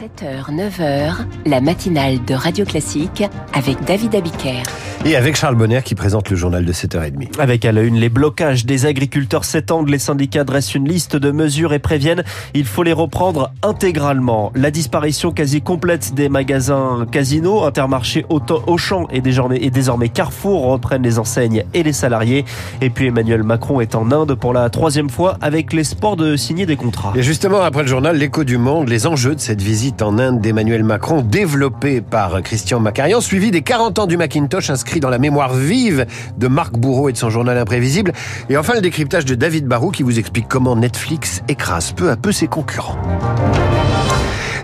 7h, 9h, la matinale de Radio Classique avec David Abiker. Et avec Charles Bonner qui présente le journal de 7h30. Avec à la une les blocages des agriculteurs s'étendent, les syndicats dressent une liste de mesures et préviennent il faut les reprendre intégralement. La disparition quasi complète des magasins Casino, Intermarché, Auchan et désormais, et désormais Carrefour reprennent les enseignes et les salariés. Et puis Emmanuel Macron est en Inde pour la troisième fois avec l'espoir de signer des contrats. Et justement, après le journal L'écho du monde, les enjeux de cette visite en Inde d'Emmanuel Macron, développée par Christian Macarian, suivi des 40 ans du Macintosh inscrit dans la mémoire vive de Marc Bourreau et de son journal imprévisible. Et enfin, le décryptage de David Barou qui vous explique comment Netflix écrase peu à peu ses concurrents.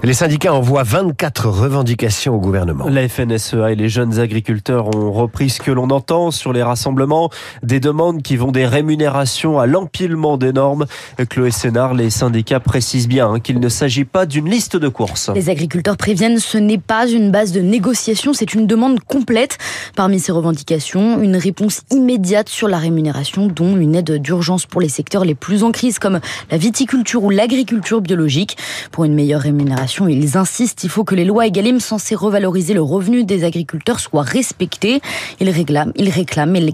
Les syndicats envoient 24 revendications au gouvernement. La FNSEA et les jeunes agriculteurs ont repris ce que l'on entend sur les rassemblements, des demandes qui vont des rémunérations à l'empilement des normes. Chloé Sénard, les syndicats précisent bien hein, qu'il ne s'agit pas d'une liste de courses. Les agriculteurs préviennent ce n'est pas une base de négociation, c'est une demande complète. Parmi ces revendications, une réponse immédiate sur la rémunération, dont une aide d'urgence pour les secteurs les plus en crise comme la viticulture ou l'agriculture biologique. Pour une meilleure rémunération, ils insistent, il faut que les lois Egalim censées revaloriser le revenu des agriculteurs soient respectées. Ils réclament,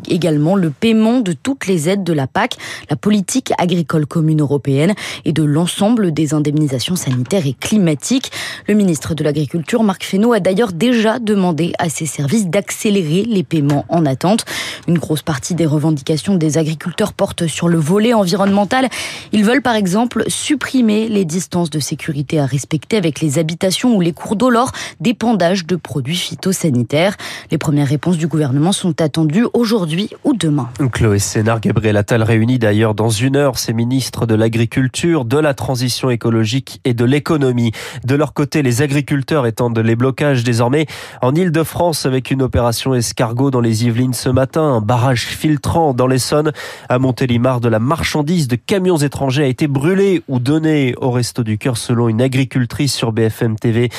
également le paiement de toutes les aides de la PAC, la politique agricole commune européenne et de l'ensemble des indemnisations sanitaires et climatiques. Le ministre de l'Agriculture, Marc Fesneau, a d'ailleurs déjà demandé à ses services d'accélérer les paiements en attente. Une grosse partie des revendications des agriculteurs porte sur le volet environnemental. Ils veulent par exemple supprimer les distances de sécurité à respecter les habitations ou les cours d'eau lors d'épandage de produits phytosanitaires. Les premières réponses du gouvernement sont attendues aujourd'hui ou demain. Chloé Sénard, Gabriel Attal réunit d'ailleurs dans une heure ses ministres de l'Agriculture, de la Transition écologique et de l'économie. De leur côté, les agriculteurs étendent les blocages désormais en Ile-de-France avec une opération escargot dans les Yvelines ce matin, un barrage filtrant dans l'Essonne. À Montélimar, de la marchandise de camions étrangers a été brûlée ou donnée au Resto du Cœur selon une agricultrice sur BFM TV.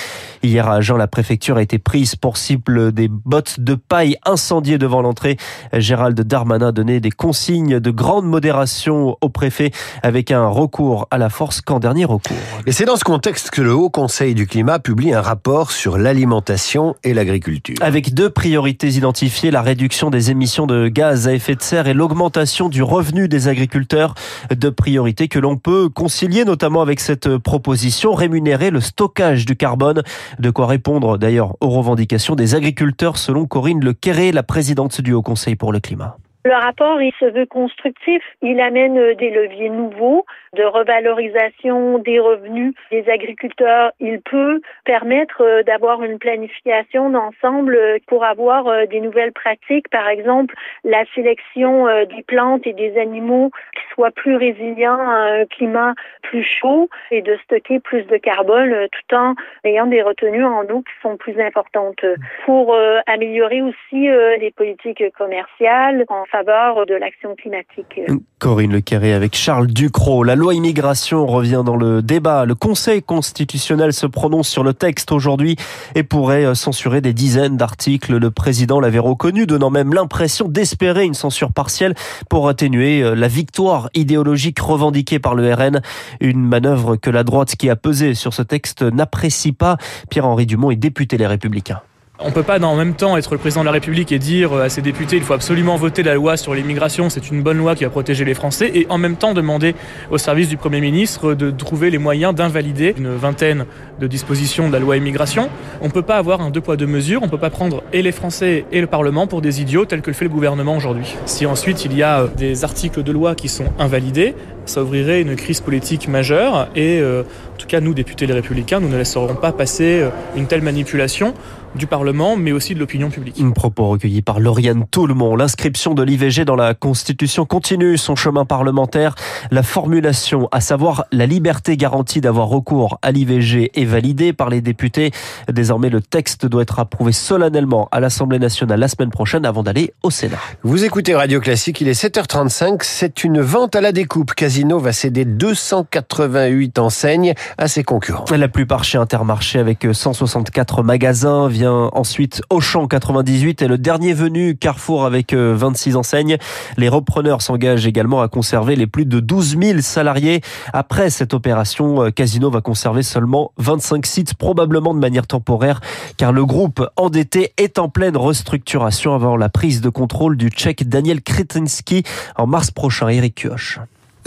Hier à Agen, la préfecture a été prise pour cible des bottes de paille incendiées devant l'entrée. Gérald Darmanin a donné des consignes de grande modération au préfet avec un recours à la force qu'en dernier recours. Et c'est dans ce contexte que le Haut Conseil du climat publie un rapport sur l'alimentation et l'agriculture. Avec deux priorités identifiées, la réduction des émissions de gaz à effet de serre et l'augmentation du revenu des agriculteurs. Deux priorités que l'on peut concilier notamment avec cette proposition, rémunérer le stockage du carbone. De quoi répondre d'ailleurs aux revendications des agriculteurs selon Corinne Le Quéré, la présidente du Haut Conseil pour le climat. Le rapport, il se veut constructif. Il amène euh, des leviers nouveaux de revalorisation des revenus des agriculteurs. Il peut permettre euh, d'avoir une planification d'ensemble euh, pour avoir des nouvelles pratiques. Par exemple, la sélection des plantes et des animaux qui soient plus résilients à un climat plus chaud et de stocker plus de carbone tout en ayant des retenues en eau qui sont plus importantes. Pour améliorer aussi les politiques commerciales en faveur de l'action climatique. Corinne Le Carré avec Charles Ducrot. La loi immigration revient dans le débat. Le Conseil constitutionnel se prononce sur le texte aujourd'hui et pourrait euh, censurer des dizaines d'articles. Le président l'avait reconnu, donnant même l'impression d'espérer une censure partielle pour atténuer euh, la victoire idéologique revendiquée par le RN. Une manœuvre que la droite qui a pesé sur ce texte n'apprécie pas. Pierre-Henri Dumont est député Les Républicains. On ne peut pas en même temps être le président de la République et dire à ses députés il faut absolument voter la loi sur l'immigration, c'est une bonne loi qui va protéger les Français, et en même temps demander au service du Premier ministre de trouver les moyens d'invalider une vingtaine de dispositions de la loi immigration. On ne peut pas avoir un deux poids deux mesures, on ne peut pas prendre et les Français et le Parlement pour des idiots tels que le fait le gouvernement aujourd'hui. Si ensuite il y a euh, des articles de loi qui sont invalidés, ça ouvrirait une crise politique majeure et euh, en tout cas nous députés les républicains nous ne laisserons pas passer euh, une telle manipulation du Parlement, mais aussi de l'opinion publique. Un propos recueilli par Lauriane Toulmont. L'inscription de l'IVG dans la Constitution continue son chemin parlementaire. La formulation, à savoir la liberté garantie d'avoir recours à l'IVG, est validée par les députés. Désormais, le texte doit être approuvé solennellement à l'Assemblée nationale la semaine prochaine avant d'aller au Sénat. Vous écoutez Radio Classique, il est 7h35. C'est une vente à la découpe quasi Casino va céder 288 enseignes à ses concurrents. La plupart chez Intermarché avec 164 magasins. Vient ensuite Auchan 98 et le dernier venu Carrefour avec 26 enseignes. Les repreneurs s'engagent également à conserver les plus de 12 000 salariés. Après cette opération, Casino va conserver seulement 25 sites, probablement de manière temporaire, car le groupe endetté est en pleine restructuration avant la prise de contrôle du tchèque Daniel Kretinsky en mars prochain. Eric Kioch.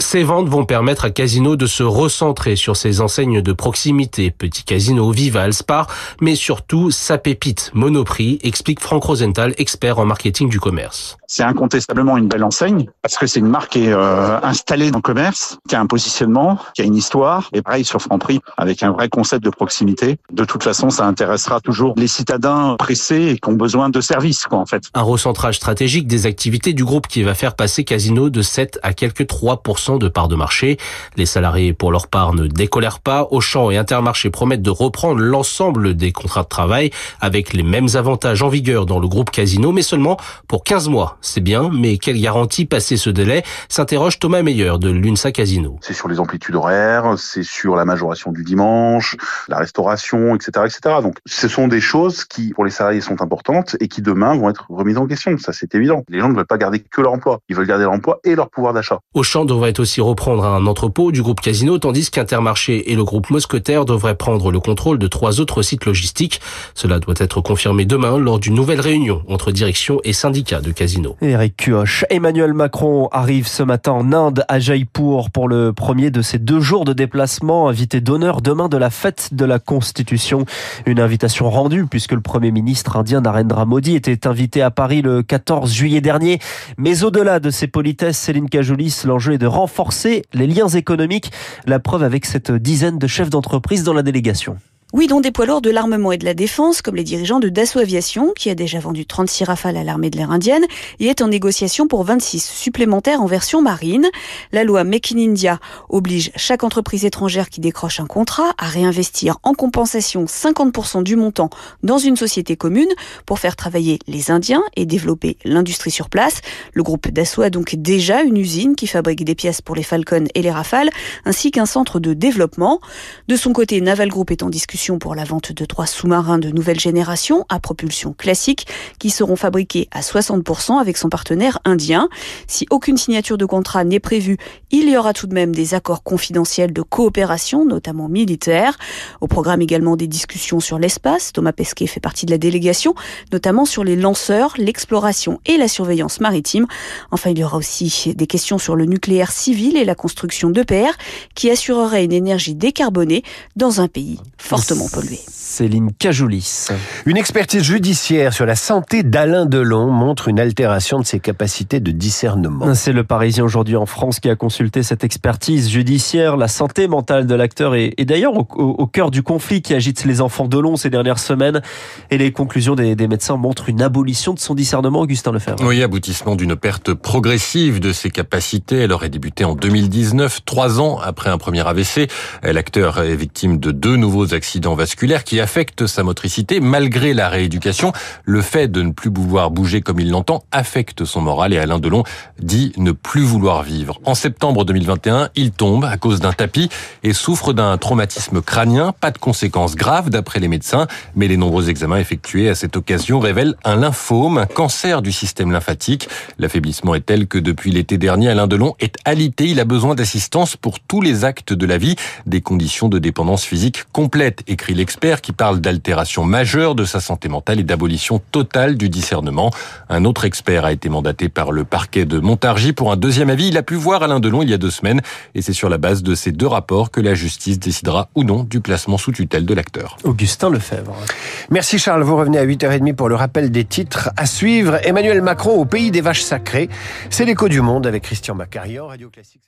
Ces ventes vont permettre à Casino de se recentrer sur ses enseignes de proximité, Petit Casino, Vival, Spar, mais surtout sa pépite, Monoprix, explique Franck Rosenthal, expert en marketing du commerce. C'est incontestablement une belle enseigne parce que c'est une marque qui est euh, installée dans le commerce, qui a un positionnement, qui a une histoire. Et pareil sur Franprix, avec un vrai concept de proximité. De toute façon, ça intéressera toujours les citadins pressés et qui ont besoin de services, quoi, en fait. Un recentrage stratégique des activités du groupe qui va faire passer Casino de 7 à quelques 3% de parts de marché. Les salariés, pour leur part, ne décolèrent pas. Auchan et Intermarché promettent de reprendre l'ensemble des contrats de travail avec les mêmes avantages en vigueur dans le groupe Casino, mais seulement pour 15 mois. C'est bien, mais quelle garantie passer ce délai s'interroge Thomas Meyer de l'UNSA Casino. C'est sur les amplitudes horaires, c'est sur la majoration du dimanche, la restauration, etc., etc. Donc, ce sont des choses qui, pour les salariés, sont importantes et qui demain vont être remises en question. Ça, c'est évident. Les gens ne veulent pas garder que leur emploi. Ils veulent garder l'emploi et leur pouvoir d'achat. Auchan devrait aussi reprendre un entrepôt du groupe Casino, tandis qu'Intermarché et le groupe Mousquetaire devraient prendre le contrôle de trois autres sites logistiques. Cela doit être confirmé demain lors d'une nouvelle réunion entre direction et syndicats de Casino. Eric Cuoche. Emmanuel Macron arrive ce matin en Inde à Jaipur pour le premier de ses deux jours de déplacement, invité d'honneur demain de la fête de la Constitution. Une invitation rendue puisque le Premier ministre indien Narendra Modi était invité à Paris le 14 juillet dernier. Mais au-delà de ces politesses, Céline Cajoulis, l'enjeu est de renforcer les liens économiques. La preuve avec cette dizaine de chefs d'entreprise dans la délégation. Oui, dont des poids lourds de l'armement et de la défense, comme les dirigeants de Dassault Aviation, qui a déjà vendu 36 rafales à l'armée de l'air indienne, et est en négociation pour 26 supplémentaires en version marine. La loi Make in India oblige chaque entreprise étrangère qui décroche un contrat à réinvestir en compensation 50% du montant dans une société commune pour faire travailler les Indiens et développer l'industrie sur place. Le groupe Dassault a donc déjà une usine qui fabrique des pièces pour les Falcon et les Rafales, ainsi qu'un centre de développement. De son côté, Naval Group est en discussion pour la vente de trois sous-marins de nouvelle génération à propulsion classique qui seront fabriqués à 60% avec son partenaire indien. Si aucune signature de contrat n'est prévue, il y aura tout de même des accords confidentiels de coopération, notamment militaires. Au programme également des discussions sur l'espace. Thomas Pesquet fait partie de la délégation, notamment sur les lanceurs, l'exploration et la surveillance maritime. Enfin, il y aura aussi des questions sur le nucléaire civil et la construction d'EPR qui assurerait une énergie décarbonée dans un pays Céline Cajoulis. Une expertise judiciaire sur la santé d'Alain Delon montre une altération de ses capacités de discernement. C'est le Parisien aujourd'hui en France qui a consulté cette expertise judiciaire. La santé mentale de l'acteur est, d'ailleurs au, cœur du conflit qui agite les enfants Delon ces dernières semaines. Et les conclusions des, des médecins montrent une abolition de son discernement, Augustin Lefebvre. Oui, aboutissement d'une perte progressive de ses capacités. Elle aurait débuté en 2019, trois ans après un premier AVC. L'acteur est victime de deux nouveaux accidents vasculaire qui affecte sa motricité malgré la rééducation. Le fait de ne plus pouvoir bouger comme il l'entend affecte son moral et Alain Delon dit ne plus vouloir vivre. En septembre 2021, il tombe à cause d'un tapis et souffre d'un traumatisme crânien. Pas de conséquences graves d'après les médecins, mais les nombreux examens effectués à cette occasion révèlent un lymphome, un cancer du système lymphatique. L'affaiblissement est tel que depuis l'été dernier, Alain Delon est alité. Il a besoin d'assistance pour tous les actes de la vie, des conditions de dépendance physique complète écrit l'expert, qui parle d'altération majeure de sa santé mentale et d'abolition totale du discernement. Un autre expert a été mandaté par le parquet de Montargis pour un deuxième avis. Il a pu voir Alain Delon il y a deux semaines et c'est sur la base de ces deux rapports que la justice décidera ou non du placement sous tutelle de l'acteur. Augustin Lefebvre. Merci Charles, vous revenez à 8h30 pour le rappel des titres à suivre. Emmanuel Macron au pays des vaches sacrées. C'est l'écho du monde avec Christian Macarian, Radio Classique.